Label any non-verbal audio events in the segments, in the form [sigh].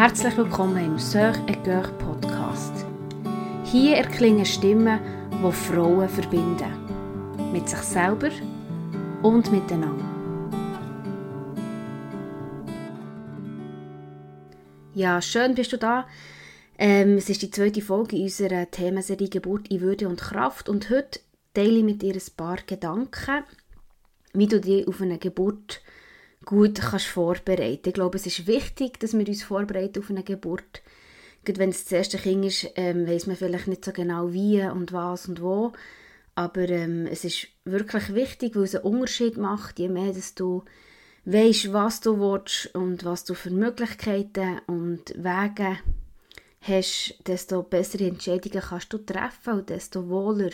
Herzlich willkommen im Sœur et Cœur Podcast. Hier erklingen Stimmen, die Frauen verbinden. Mit sich selber und miteinander. Ja, schön bist du da. Ähm, es ist die zweite Folge unserer Themenserie Geburt in Würde und Kraft und heute teile ich mit dir ein paar Gedanken, wie du dich auf eine Geburt gut kannst vorbereiten. Ich glaube, es ist wichtig, dass wir uns vorbereiten auf eine Geburt. Gerade wenn es das erste Kind ist, ähm, weiß man vielleicht nicht so genau wie und was und wo. Aber ähm, es ist wirklich wichtig, weil es einen Unterschied macht, je mehr dass du weißt, was du willst und was du für Möglichkeiten und Wege hast, desto bessere Entscheidungen kannst du treffen und desto wohler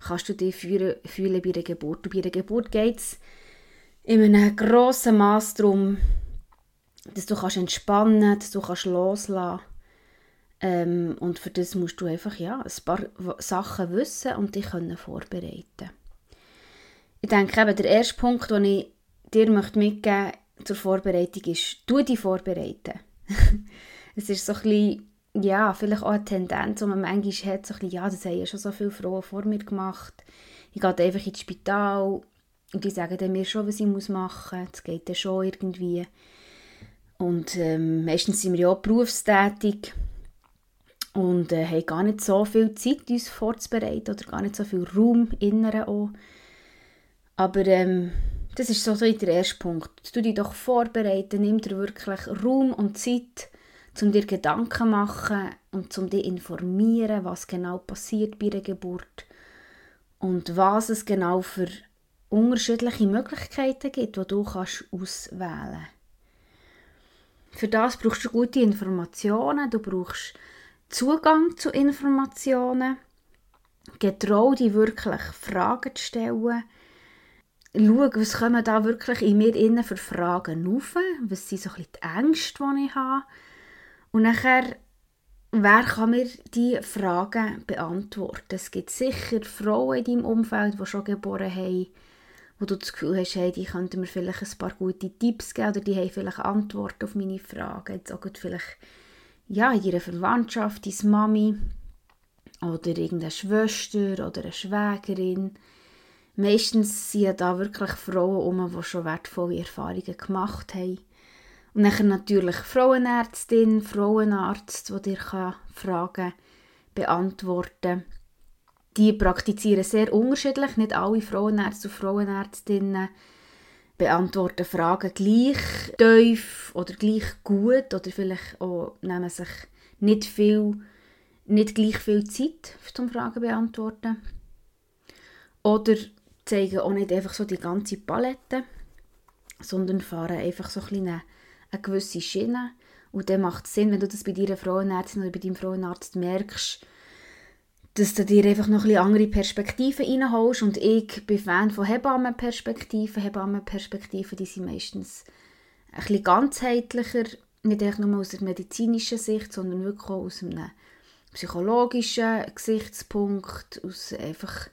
kannst du dich fühlen bei der Geburt. Und bei der Geburt geht es in einem grossen Maß darum, dass du kannst entspannen dass du kannst loslassen ähm, und für das musst du einfach ja, ein paar Sachen wissen und dich können vorbereiten Ich denke eben, der erste Punkt, den ich dir möchte mitgeben zur Vorbereitung ist, du dich vorbereiten. [laughs] es ist so ein bisschen, ja, vielleicht auch eine Tendenz, die man manchmal hat, so ein bisschen, ja, das haben ja schon so viele Frauen vor mir gemacht. Ich gehe einfach ins Spital, und die sagen dann mir schon, was ich machen muss. Das geht dann schon irgendwie. Und ähm, meistens sind wir ja auch berufstätig und äh, haben gar nicht so viel Zeit, uns vorzubereiten oder gar nicht so viel Raum inneren auch. Aber ähm, das ist so der erste Punkt. Du dich doch vorbereiten, nimm dir wirklich Raum und Zeit, um dir Gedanken zu machen und um dich informieren, was genau passiert bei der Geburt und was es genau für unterschiedliche Möglichkeiten gibt, die du kannst auswählen. Kannst. Für das brauchst du gute Informationen, du brauchst Zugang zu Informationen, getrau dich wirklich Fragen zu stellen, schau, was kommen da wirklich in mir innen für Fragen auf, was sind so ein die Ängste, die ich habe? Und nachher Wer kann mir diese Fragen beantworten? Es gibt sicher Frauen in deinem Umfeld, die schon geboren haben, wo du das Gefühl hast, hey, die könnten mir vielleicht ein paar gute Tipps geben oder die haben vielleicht Antworten auf meine Fragen. Jetzt auch vielleicht ja, in ihrer Verwandtschaft, deine Mami oder irgendeine Schwester oder eine Schwägerin. Meistens sind da wirklich Frauen um, die schon wertvolle Erfahrungen gemacht haben. Und dann natürlich Frauenärztin, Frauenarzt, der dir Fragen beantworten kann die praktizieren sehr unterschiedlich. Nicht alle Frauenärzte und Frauenärztinnen beantworten Fragen gleich tief oder gleich gut oder vielleicht auch nehmen sich nicht viel, nicht gleich viel Zeit zum Fragen beantworten. Oder zeigen auch nicht einfach so die ganze Palette, sondern fahren einfach so ein eine, eine gewisse Schiene. Und dann macht es Sinn, wenn du das bei deiner Frauenärztin oder bei deinem Frauenarzt merkst, dass du dir einfach noch ein andere Perspektiven reinholst. Und ich bin Fan von Hebammenperspektiven. Hebammenperspektiven, die sind meistens ein bisschen ganzheitlicher, nicht einfach nur aus der medizinischen Sicht, sondern wirklich auch aus einem psychologischen Gesichtspunkt, aus einfach,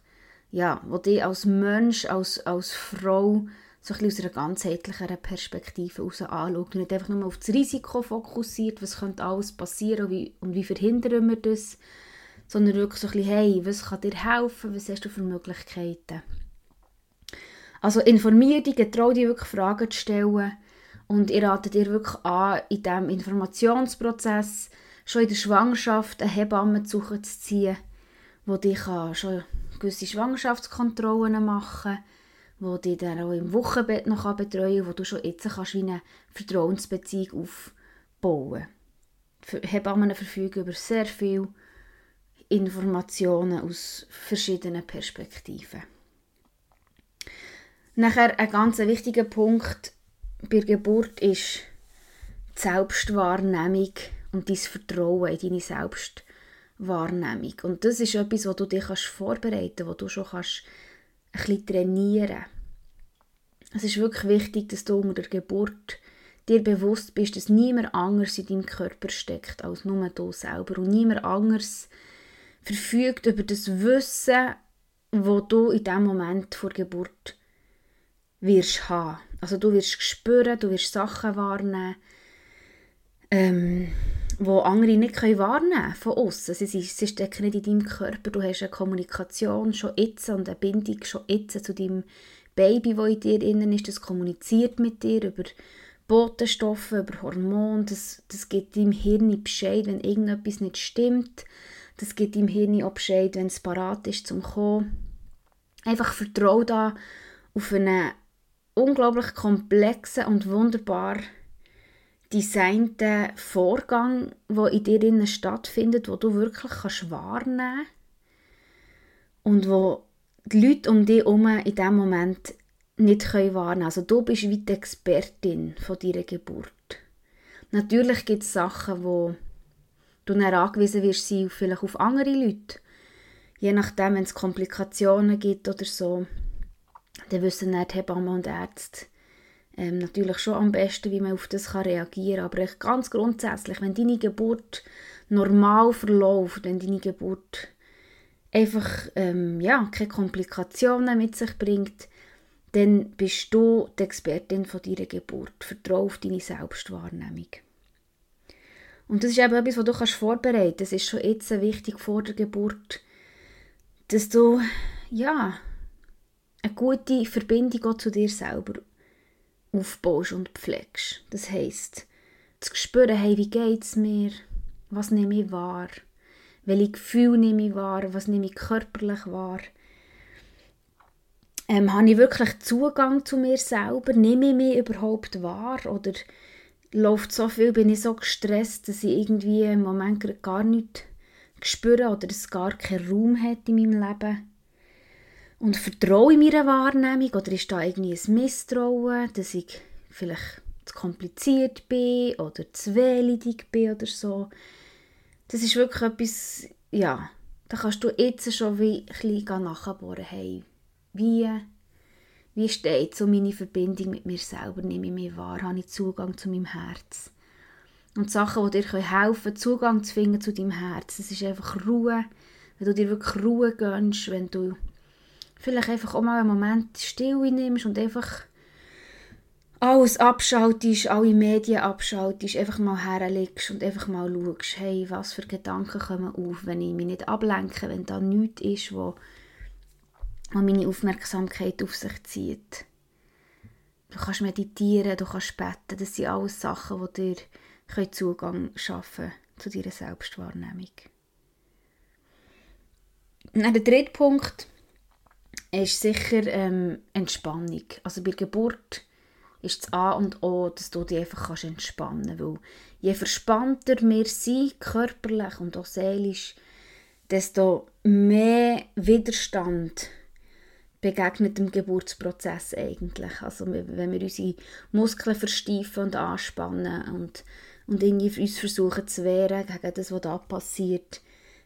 ja, wo die als Mensch, als, als Frau so ein aus einer ganzheitlicheren Perspektive heraus anschaut nicht einfach nur auf das Risiko fokussiert, was könnte alles passieren und wie, und wie verhindern wir das, sondern wirklich so ein bisschen, hey, was kann dir helfen, was hast du für Möglichkeiten. Also informier dich, getrau dich wirklich Fragen zu stellen und ich rate dir wirklich an, in diesem Informationsprozess schon in der Schwangerschaft eine Hebamme zu ziehen, wo dich schon gewisse Schwangerschaftskontrollen machen kann, wo dich dann auch im Wochenbett noch betreuen kann, wo du schon jetzt kannst wie eine Vertrauensbeziehung aufbauen kannst. Hebammen verfügen über sehr viel Informationen aus verschiedenen Perspektiven. Nachher ein ganz wichtiger Punkt bei der Geburt ist die Selbstwahrnehmung und dein Vertrauen in deine Selbstwahrnehmung. Und das ist etwas, wo du dich vorbereiten kannst, wo du schon kannst ein bisschen trainieren Es ist wirklich wichtig, dass du unter der Geburt dir bewusst bist, dass niemand anders in deinem Körper steckt als nur du selber und niemand anders verfügt über das Wissen, wo du in dem Moment vor Geburt wirst haben. Also du wirst spüren, du wirst Sachen wahrnehmen. ähm, wo andere nicht können wahrnehmen von außen. Sie, sie stecken nicht in deinem Körper. Du hast eine Kommunikation schon jetzt und eine Bindung schon jetzt zu deinem Baby, das in dir innen ist. Das kommuniziert mit dir über Botenstoffe, über Hormone. Das, das gibt deinem Hirn Bescheid, wenn irgendetwas nicht stimmt. Das gibt deinem Hirn auch Bescheid, wenn es parat ist zum Kommen. Einfach vertraue da auf einen unglaublich komplexen und wunderbar designten Vorgang, der in dir innen stattfindet, wo du wirklich kannst wahrnehmen und wo die Leute um dich herum in diesem Moment nicht können wahrnehmen Also du bist wie die Expertin von deiner Geburt. Natürlich gibt es Sachen, wo du dann angewiesen wirst sein, vielleicht auf andere Leute. Je nachdem, wenn es Komplikationen gibt oder so, dann wissen dann die Hebammen und Ärzte ähm, natürlich schon am besten, wie man auf das kann reagieren kann. Aber ganz grundsätzlich, wenn deine Geburt normal verläuft, wenn deine Geburt einfach ähm, ja, keine Komplikationen mit sich bringt, dann bist du die Expertin von deiner Geburt. Vertraue auf deine Selbstwahrnehmung. Und das ist eben etwas, was du kannst vorbereiten kannst. Das ist schon jetzt wichtig vor der Geburt, dass du ja, eine gute Verbindung auch zu dir selber aufbaust und pflegst. Das heisst, zu spüren, hey, wie geht es mir? Was nehme ich wahr? Welche Gefühle nehme ich wahr? Was nehme ich körperlich wahr? Ähm, habe ich wirklich Zugang zu mir selber? Nehme ich mich überhaupt wahr? Oder läuft so viel, bin ich so gestresst, dass ich irgendwie im Moment gar nichts spüre oder es gar keinen Raum hat in meinem Leben? Und vertraue ich meiner Wahrnehmung oder ist da irgendwie ein Misstrauen, dass ich vielleicht zu kompliziert bin oder zu wehleidig bin oder so. Das ist wirklich etwas, ja, da kannst du jetzt schon wie ein bisschen nachbohren, hey, wie, wie steht so meine Verbindung mit mir selber, nehme ich mich wahr, habe ich Zugang zu meinem Herz. Und Sachen, die dir helfen können, Zugang zu finden zu deinem Herz, das ist einfach Ruhe, wenn du dir wirklich Ruhe gönnst, wenn du vielleicht einfach auch mal einen Moment Stille nimmst und einfach alles abschaltest, alle Medien abschaltest, einfach mal herlegst und einfach mal schaust, hey, was für Gedanken kommen auf, wenn ich mich nicht ablenke, wenn da nichts ist, wo, wo meine Aufmerksamkeit auf sich zieht. Du kannst meditieren, du kannst beten, das sind alles Sachen, die dir Zugang schaffen zu deiner Selbstwahrnehmung. Und der dritte Punkt ist sicher ähm, Entspannung. Also bei Geburt ist das A und O, dass du dich einfach kannst entspannen kannst. Je verspannter wir sind, körperlich und auch seelisch, desto mehr Widerstand begegnet dem Geburtsprozess eigentlich. Also wenn wir unsere Muskeln versteifen und anspannen und, und irgendwie uns versuchen zu wehren gegen das, was da passiert,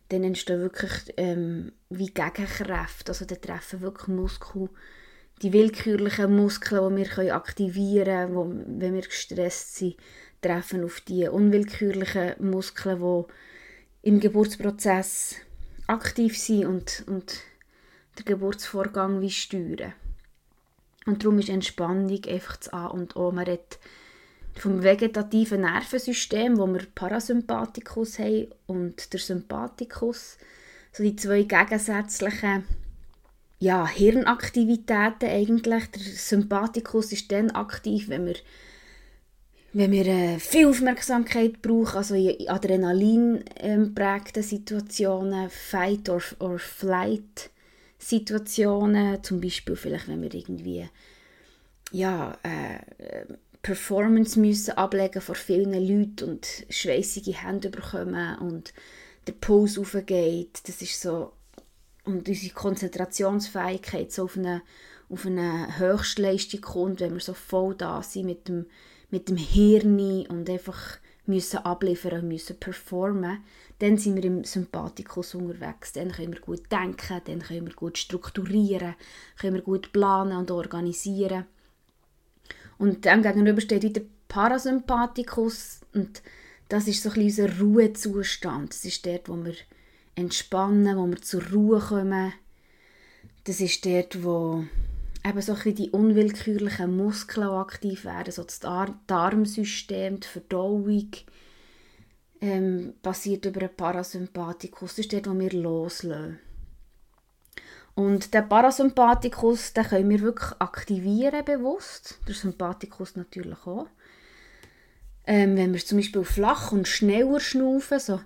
dann entstehen wirklich ähm, wie Gegenkräfte. Also dann treffen wirklich Muskeln, die willkürlichen Muskeln, die wir können aktivieren können, wenn wir gestresst sind, treffen auf die unwillkürlichen Muskeln, die im Geburtsprozess aktiv sind und, und den Geburtsvorgang wie steuern. Und darum ist Entspannung einfach das A und O. Man redet vom vegetativen Nervensystem, wo wir Parasympathikus haben und der Sympathikus, so die zwei gegensätzlichen ja, Hirnaktivitäten eigentlich. Der Sympathikus ist dann aktiv, wenn wir wenn wir äh, viel Aufmerksamkeit brauchen, also in Adrenalin ähm, prägten Situationen, Fight- or, or Flight-Situationen, zum Beispiel vielleicht, wenn wir irgendwie ja, äh, Performance müssen ablegen vor vielen Leuten und schweißige Hände bekommen und der Puls aufgeht. Das ist so und unsere Konzentrationsfähigkeit so auf eine, auf eine Höchstleistung kommt, wenn wir so voll da sind mit dem, mit dem Hirn und einfach müssen abliefern und müssen performen, dann sind wir im Sympathikus unterwegs. Dann können wir gut denken, dann können wir gut strukturieren, können wir gut planen und organisieren. Und dem gegenüber steht wieder Parasympathikus und das ist so ein unser Ruhezustand. Das ist dort, wo wir entspannen, wo wir zur Ruhe kommen. Das ist dort, wo eben so ein die unwillkürlichen Muskeln aktiv werden, so das Dar Darmsystem, die Verdauung, ähm, passiert über einen Parasympathikus. Das ist dort, wo wir loslassen. Und der Parasympathikus, den können wir wirklich aktivieren bewusst. Der Sympathikus natürlich auch. Ähm, wenn wir zum Beispiel flach und schneller schnaufen, so,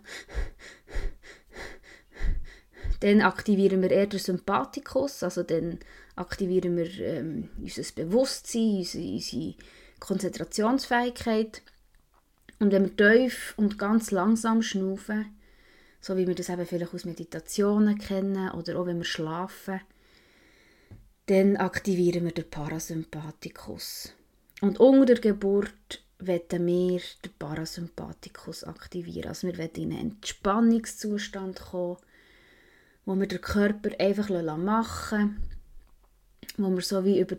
dann aktivieren wir eher den Sympathikus, also dann aktivieren wir ähm, unser Bewusstsein, unsere, unsere Konzentrationsfähigkeit. Und wenn wir tief und ganz langsam schnaufen, so wie wir das eben vielleicht aus Meditationen kennen oder auch wenn wir schlafen, dann aktivieren wir den Parasympathikus. Und unter der Geburt wollen wir den Parasympathikus aktivieren. Also wir wollen in einen Entspannungszustand kommen, wo wir den Körper einfach machen lassen, wo wir so wie über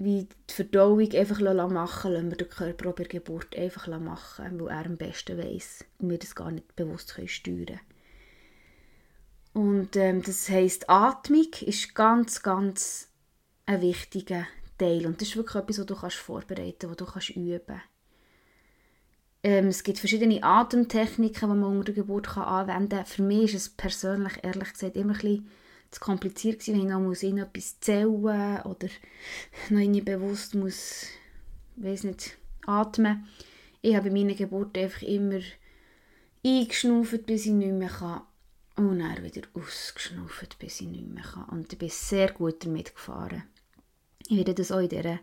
wie die Verdauung einfach machen lassen, wir den Körper auch bei der Geburt einfach machen weil er am besten weiß und wir das gar nicht bewusst steuern können. Und ähm, das heisst, Atmung ist ganz, ganz ein wichtiger Teil. Und das ist wirklich etwas, was du kannst vorbereiten kannst, was du kannst üben kannst. Ähm, es gibt verschiedene Atemtechniken, die man unter der Geburt kann anwenden kann. Für mich ist es persönlich, ehrlich gesagt, immer ein bisschen zu kompliziert gewesen, wenn ich noch muss etwas zählen oder noch irgendwie bewusst muss, weiß nicht, atmen. Ich habe bei meiner Geburt einfach immer eingeschnauft, bis ich nicht mehr kann und dann wieder ausgeschnauft, bis ich nicht mehr kann. Und ich bin sehr gut damit gefahren. Ich werde das auch in dieser,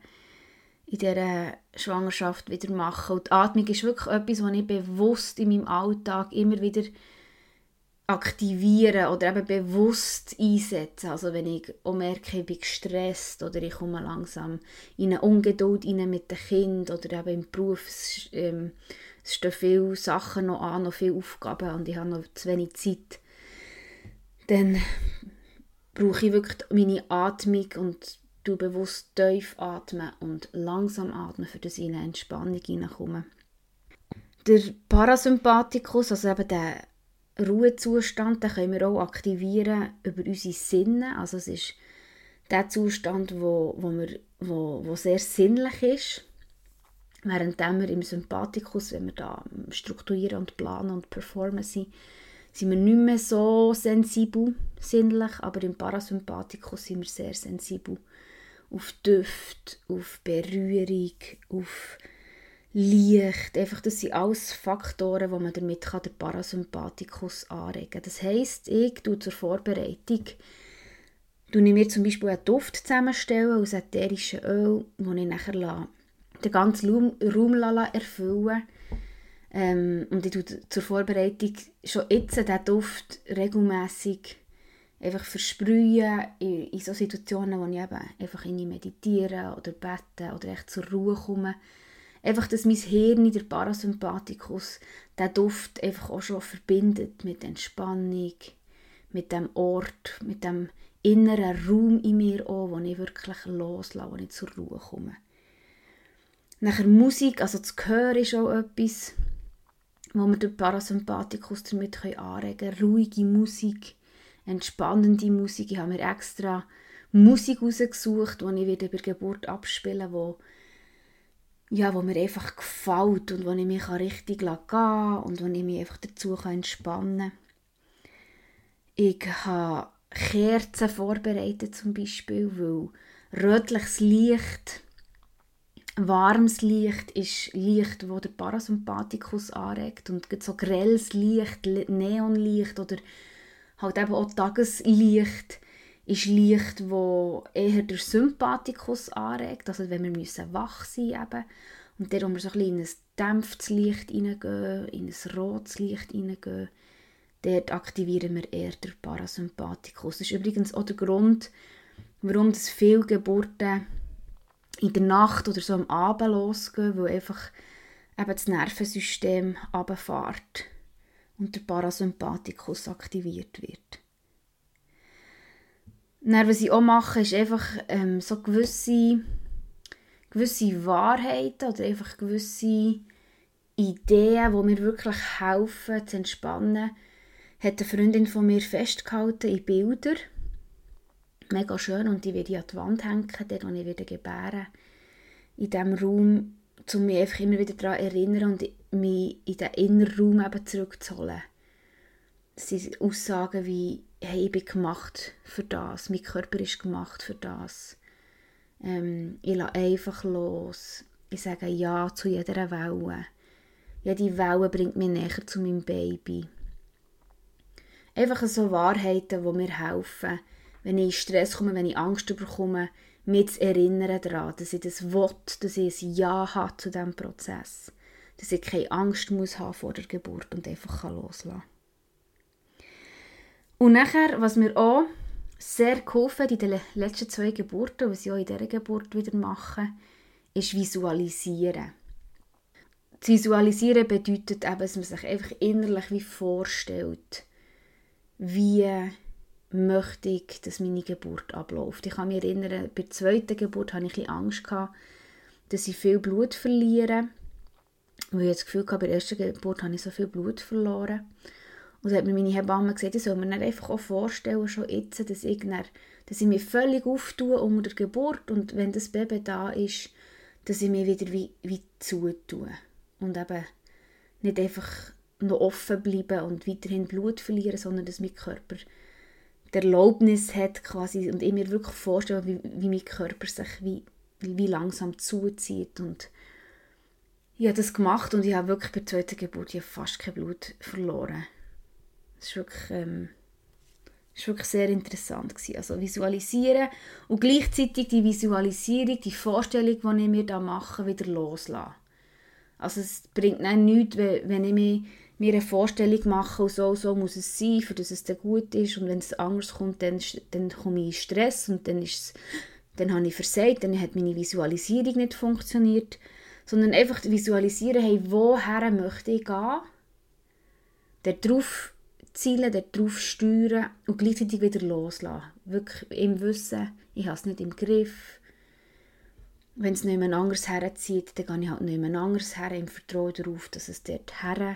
in dieser Schwangerschaft wieder machen. Und die Atmung ist wirklich etwas, was ich bewusst in meinem Alltag immer wieder aktivieren oder eben bewusst einsetzen. Also wenn ich auch merke, ich bin gestresst oder ich komme langsam in eine Ungeduld rein mit dem Kind oder eben im Beruf, es, ähm, es stehen viele Sachen noch an, noch viele Aufgaben und ich habe noch zu wenig Zeit, dann brauche ich wirklich meine Atmung und du bewusst tief atmen und langsam atmen, für ich in eine Entspannung hineinkomme. Der Parasympathikus, also eben der Ruhezustand, den können wir auch aktivieren über unsere Sinne. Also es ist der Zustand, wo, wo, wir, wo, wo sehr sinnlich ist. Während wir im Sympathikus, wenn wir da strukturieren und planen und performen sind, sind wir nicht mehr so sensibel, sinnlich, aber im Parasympathikus sind wir sehr sensibel auf Düfte, auf Berührung, auf Licht. Einfach, das sind alles Faktoren, wo man damit kann den Parasympathikus anregen kann. Das heisst, ich tue zur Vorbereitung tue ich mir zum Beispiel einen Duft zusammenstellen aus ätherischen Öl, wo ich nachher den ganzen Raum erfüllen ähm, und ich tue zur Vorbereitung schon jetzt diesen Duft regelmäßig einfach versprühen in, in so Situationen, wo ich eben einfach meditiere oder bete oder echt zur Ruhe komme einfach, dass mein Hirn, der Parasympathikus, den Duft einfach auch schon verbindet mit Entspannung, mit dem Ort, mit dem inneren Raum in mir auch, wo ich wirklich loslasse, wo ich zur Ruhe komme. Nachher Musik, also das Gehör ist auch etwas, wo wir den Parasympathikus damit anregen können. Ruhige Musik, entspannende Musik. Ich habe mir extra Musik rausgesucht, die ich wieder bei Geburt abspielen wo ja, wo mir einfach gefällt und wo ich mich richtig gehen kann und wo ich mich einfach dazu entspannen kann. Ich habe Kerzen vorbereitet zum Beispiel, weil rötliches Licht, warmes Licht ist Licht, das der Parasympathikus anregt und so grelles Licht, Neonlicht oder halt eben auch Tageslicht ist Licht, wo eher der Sympathikus anregt, also wenn wir müssen wach sein eben. Und wo wir so ein in ein dämpftes Licht hineingehen, in ein rotes Licht hineingehen, dort aktivieren wir eher den Parasympathikus. Das ist übrigens auch der Grund, warum das viele Geburten in der Nacht oder so am Abend losgehen, weil einfach eben das Nervensystem runterfährt und der Parasympathikus aktiviert wird. Dann, was ich auch mache, ist einfach ähm, so gewisse, gewisse Wahrheiten oder einfach gewisse Ideen, die mir wirklich helfen, zu entspannen, hat eine Freundin von mir festgehalten in Bilder. Mega schön und die werde ich an die Wand hängen, dort wo ich wieder gebären in diesem Raum, um mich einfach immer wieder daran zu erinnern und mich in den inneren Raum eben zurückzuholen. Das sind Aussagen wie, hey, ich bin gemacht für das, mein Körper ist gemacht für das. Ähm, ich lasse einfach los. Ich sage Ja zu jeder Welle. Jede Welle bringt mich näher zu meinem Baby. Einfach so Wahrheiten, die mir helfen, wenn ich in Stress komme, wenn ich Angst bekomme, mich zu erinnern daran, dass ich das will, dass ich ein Ja habe zu diesem Prozess. Dass ich keine Angst muss haben vor der Geburt und einfach loslassen kann. Und nachher, was mir auch sehr geholfen hat in den letzten zwei Geburten, was ich auch in dieser Geburt wieder mache, ist Visualisieren. Das Visualisieren bedeutet eben, dass man sich einfach innerlich wie vorstellt, wie möchte ich, dass meine Geburt abläuft. Ich kann mich erinnern, bei der zweiten Geburt hatte ich ein Angst, gehabt, dass ich viel Blut verliere. Weil ich das Gefühl hatte, bei der ersten Geburt habe ich so viel Blut verloren. Und dann hat mir meine Hebamme gesagt, ich soll mir dann einfach auch vorstellen, schon jetzt, dass ich, dann, dass ich mich völlig auftue unter der Geburt und wenn das Baby da ist, dass ich mich wieder wie, wie zutue. Und eben nicht einfach noch offen bleiben und weiterhin Blut verlieren, sondern dass mein Körper die Erlaubnis hat quasi und ich mir wirklich vorstelle, wie, wie mein Körper sich wie, wie langsam zuzieht und ich habe das gemacht und ich habe wirklich bei der zweiten Geburt fast kein Blut verloren. Das war wirklich, ähm, wirklich sehr interessant. Gewesen. Also visualisieren und gleichzeitig die Visualisierung, die Vorstellung, die ich mir da mache, wieder loslassen. Also es bringt nichts, wenn ich mir, mir eine Vorstellung mache und so, so muss es sein, für dass es dann gut ist und wenn es anders kommt, dann, dann komme ich in Stress und dann ist dann habe ich versagt, dann hat meine Visualisierung nicht funktioniert, sondern einfach visualisieren, hey, woher möchte ich gehen, darauf zielen, darauf steuern und gleichzeitig wieder loslassen. Wirklich im Wissen, ich habe es nicht im Griff. Wenn es mehr anders herzieht, dann gehe ich halt nicht anders her, im Vertrauen darauf, dass es dort her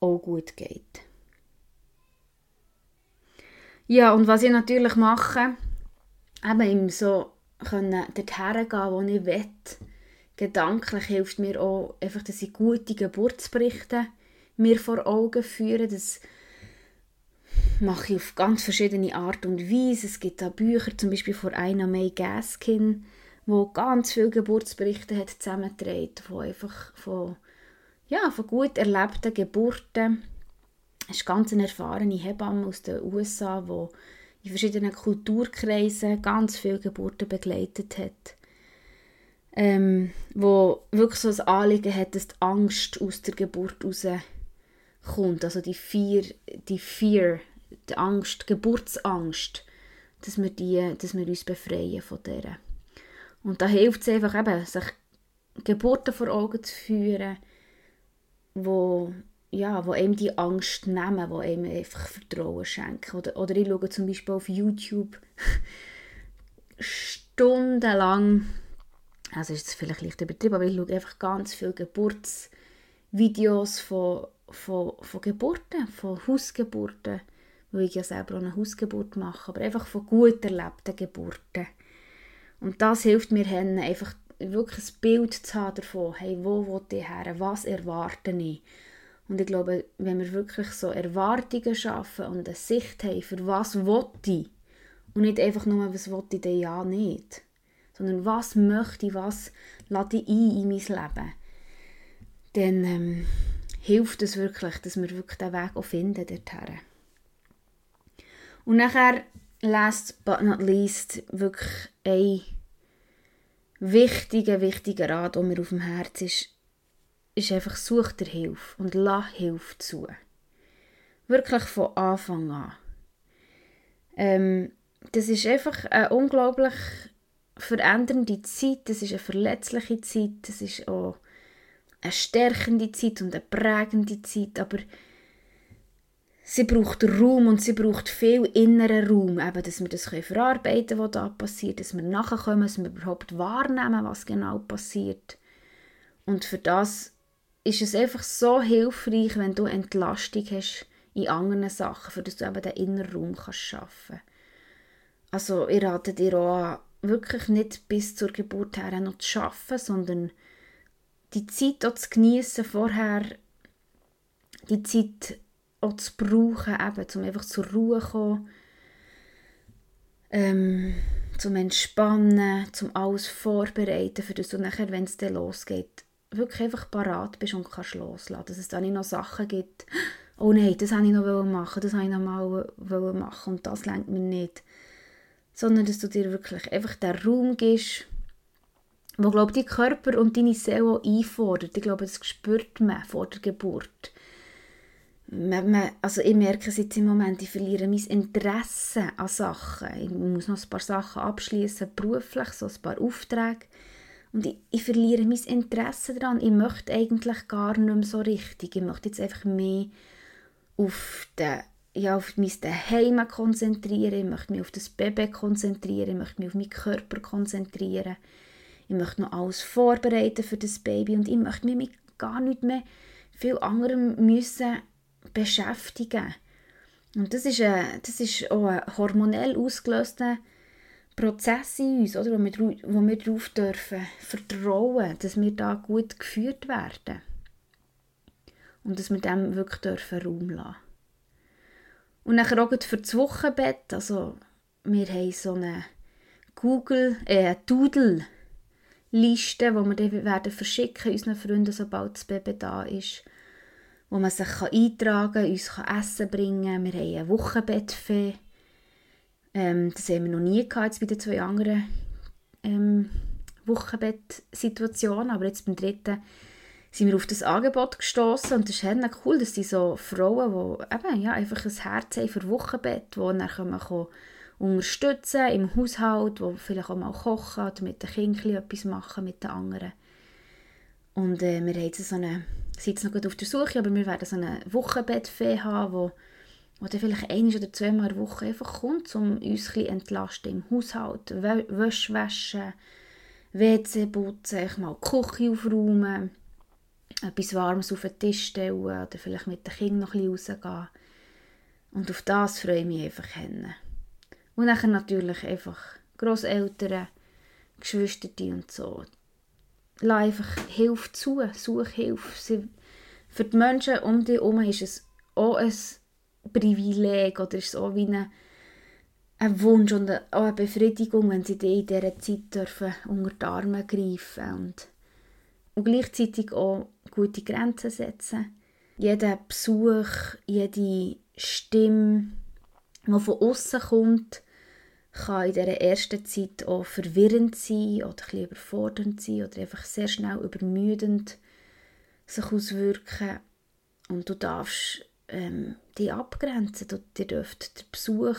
auch gut geht. Ja, und was ich natürlich mache, eben im so können dort hergehen, wo ich will, gedanklich hilft mir auch einfach, dass ich gute Geburtsberichte mir vor Augen führe, dass mache ich auf ganz verschiedene Art und Weise. Es gibt da Bücher, zum Beispiel von Aina May Gaskin, wo ganz viele Geburtsberichte hat zusammengetragen, von einfach von, ja, von gut erlebten Geburten. Es ist ganz eine erfahrene Hebamme aus den USA, die in verschiedenen Kulturkreisen ganz viele Geburten begleitet hat. Ähm, wo wirklich so ein Anliegen hat, dass die Angst aus der Geburt rauskommt. Also die Fear, die Fear die Angst, die Geburtsangst, dass wir, die, dass wir uns befreien von der. Und da hilft es einfach eben, sich Geburten vor Augen zu führen, wo, ja, wo einem die Angst nehmen, wo einem einfach Vertrauen schenken. Oder, oder ich schaue zum Beispiel auf YouTube stundenlang, also ist es vielleicht leicht übertrieben, aber ich schaue einfach ganz viele Geburtsvideos von, von, von Geburten, von Hausgeburten weil ich ja selber auch eine Hausgeburt mache, aber einfach von gut erlebten Geburten. Und das hilft mir hin, einfach wirklich ein Bild zu haben davon, hey, wo will ich her, was erwarte ich. Und ich glaube, wenn wir wirklich so Erwartungen schaffen und eine Sicht haben, für was will ich, und nicht einfach nur, was will ich denn ja nicht, sondern was möchte ich, was lade ich ein in mein Leben, dann ähm, hilft es wirklich, dass wir wirklich den Weg auch finden dorthin. Und nachher, last but not least, wirklich ein wichtiger, wichtiger Rat, der mir auf dem Herz ist, ist einfach, such dir Hilfe und lass Hilfe zu. Wirklich von Anfang an. Ähm, das ist einfach eine unglaublich verändernde Zeit, das ist eine verletzliche Zeit, das ist auch eine stärkende Zeit und eine prägende Zeit, aber sie braucht Raum und sie braucht viel inneren Raum, eben, dass wir das verarbeiten können, was da passiert, dass wir nachkommen, dass wir überhaupt wahrnehmen, was genau passiert. Und für das ist es einfach so hilfreich, wenn du Entlastung hast in anderen Sachen, für dass du eben den inneren Raum kannst schaffen Also ich rate dir auch an, wirklich nicht bis zur Geburt her noch zu arbeiten, sondern die Zeit auch zu geniessen vorher, die Zeit auch zu brauchen, eben, um einfach zur Ruhe zu kommen, ähm, zum Entspannen, zum alles vorbereiten, für das du nachher, wenn es dann losgeht, wirklich einfach parat bist und kannst loslassen. Dass es dann noch Sachen gibt, oh nein, das wollte ich noch machen, das wollte ich noch mal machen und das lenkt mir nicht. Sondern, dass du dir wirklich einfach den Raum gibst, wo, glaube ich, dein Körper und deine Seele auch einfordert. Ich glaube, das spürt man vor der Geburt. Also ich merke es jetzt im Moment, ich verliere mein Interesse an Sachen. Ich muss noch ein paar Sachen abschließen, beruflich, so ein paar Aufträge. Und ich, ich, verliere mein Interesse daran. Ich möchte eigentlich gar nicht mehr so richtig. Ich möchte jetzt einfach mehr auf, den, ja, auf mein Heim konzentrieren. Ich möchte mich auf das Baby konzentrieren. Ich möchte mich auf meinen Körper konzentrieren. Ich möchte noch alles vorbereiten für das Baby. Und ich möchte mich mit gar nicht mehr viel anderem müssen beschäftigen. Und das ist, ein, das ist auch ein hormonell ausgelöster Prozess in uns, oder, wo, wir, wo wir darauf dürfen vertrauen, dass wir da gut geführt werden. Und dass wir dem wirklich dürfen Raum lassen. Und dann auch für das Wochenbett, also wir haben so eine Google, äh, Doodle Liste, die wir dann werden verschicken unseren Freunden, sobald das Baby da ist wo man sich eintragen kann, uns kann Essen bringen Wir haben ein Wochenbettfee. Ähm, das haben wir noch nie gehabt, bei den zwei anderen ähm, Wochenbettsituationen. Aber jetzt beim dritten sind wir auf das Angebot gestoßen und das ist halt cool, dass die so Frauen, die eben, ja, einfach ein Herz haben für Wochenbett, die dann können unterstützen im Haushalt, die vielleicht auch mal kochen oder mit den Kindern etwas machen mit den anderen. Und äh, wir haben jetzt so eine sind jetzt noch gut auf der Suche, aber wir werden so eine Wochenbettfee haben, wo, wo dann vielleicht ein oder zweimal in Woche einfach kommt, um uns ein entlasten im Haushalt. Wäsche waschen, WC putzen, mal die Küche aufräumen, etwas Warmes auf den Tisch stellen oder vielleicht mit den Kindern noch ein bisschen rausgehen. Und auf das freue ich mich einfach hin. Und dann natürlich einfach Großeltern, Geschwister und so lass einfach Hilfe zu, such Hilfe. für die Menschen um dich herum ist es auch ein Privileg oder ist es auch wie eine, ein Wunsch und auch eine Befriedigung, wenn sie dich in dieser Zeit dürfen unter die Arme greifen und, und gleichzeitig auch gute Grenzen setzen. Jeder Besuch, jede Stimme, die von außen kommt, kann in dieser ersten Zeit auch verwirrend sein oder ein überfordernd sein oder einfach sehr schnell übermüdend sich auswirken. Und du darfst ähm, die abgrenzen. Du, ihr dürft den Besuch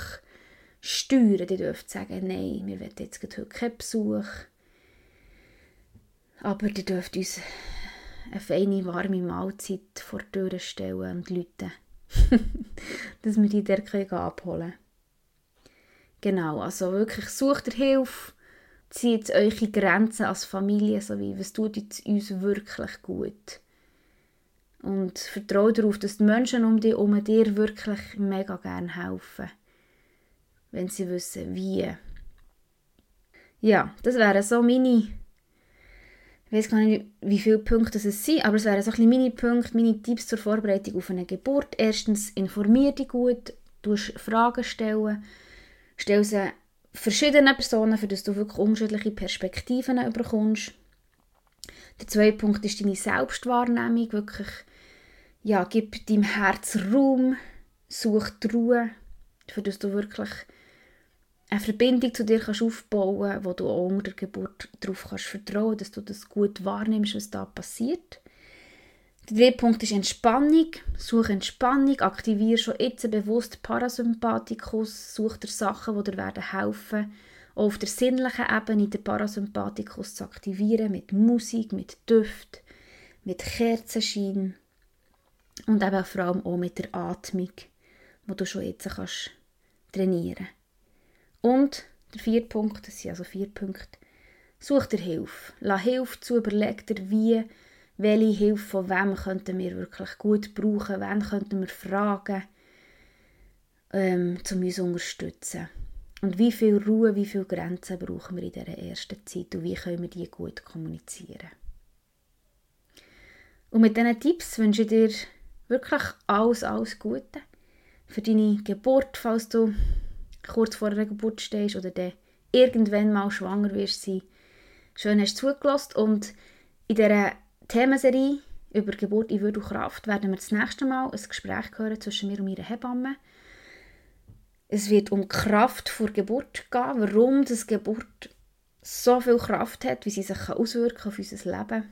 steuern. Ihr dürft sagen, nein, wir wollen jetzt heute keinen Besuch. Aber ihr dürft uns eine feine, warme Mahlzeit vor die Tür stellen und Leute, [laughs] dass wir die dort abholen können. Genau, also wirklich sucht ihr Hilfe, zieht eure Grenzen als Familie, so wie was tut uns wirklich gut. Und vertraue darauf, dass die Menschen um dich herum dir wirklich mega gerne helfen. Wenn sie wissen, wie. Ja, das wären so meine ich weiß gar nicht, wie viele Punkte es sind, aber es wären so ein meine Punkte, meine Tipps zur Vorbereitung auf eine Geburt. Erstens, informier dich gut, du Fragen stellen, Stell sie verschiedenen Personen, für dass du wirklich unterschiedliche Perspektiven bekommst. Der zweite Punkt ist deine Selbstwahrnehmung. Wirklich, ja, gib deinem Herz Raum, such die Ruhe, für dass du wirklich eine Verbindung zu dir kannst aufbauen kannst, wo du auch unter der Geburt darauf kannst vertrauen dass du das gut wahrnimmst, was da passiert. Der dritte Punkt ist Entspannung. Suche Entspannung, aktiviere schon jetzt bewusst Parasympathikus, suche dir Sachen, die dir werden helfen auch auf der sinnlichen Ebene den Parasympathikus zu aktivieren, mit Musik, mit Düft, mit Kerzenschein und eben vor allem auch mit der Atmung, die du schon jetzt kannst trainieren Und der vierte Punkt, das sind also vier Punkte, such dir Hilfe. Lass Hilfe zu, überleg dir, wie welche Hilfe von wem könnten wir wirklich gut brauchen, wen könnten wir fragen, ähm, um uns zu unterstützen. Und wie viel Ruhe, wie viele Grenzen brauchen wir in dieser ersten Zeit und wie können wir die gut kommunizieren. Und mit diesen Tipps wünsche ich dir wirklich alles, alles Gute für deine Geburt, falls du kurz vor der Geburt stehst oder dann irgendwann mal schwanger wirst sein. Schön hast du zugelassen und in dieser Themenserie über Geburt in Würde und Kraft werden wir das nächste Mal ein Gespräch hören zwischen mir und meiner Hebamme. Es wird um Kraft vor Geburt gehen, warum das Geburt so viel Kraft hat, wie sie sich auswirken auf unser Leben.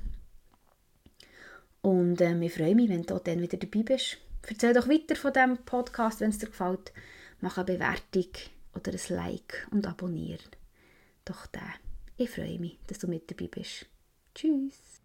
Und äh, ich freue mich, wenn du dann wieder dabei bist. Erzähl doch weiter von diesem Podcast, wenn es dir gefällt. Mach eine Bewertung oder ein Like und abonniere doch den. Ich freue mich, dass du mit dabei bist. Tschüss.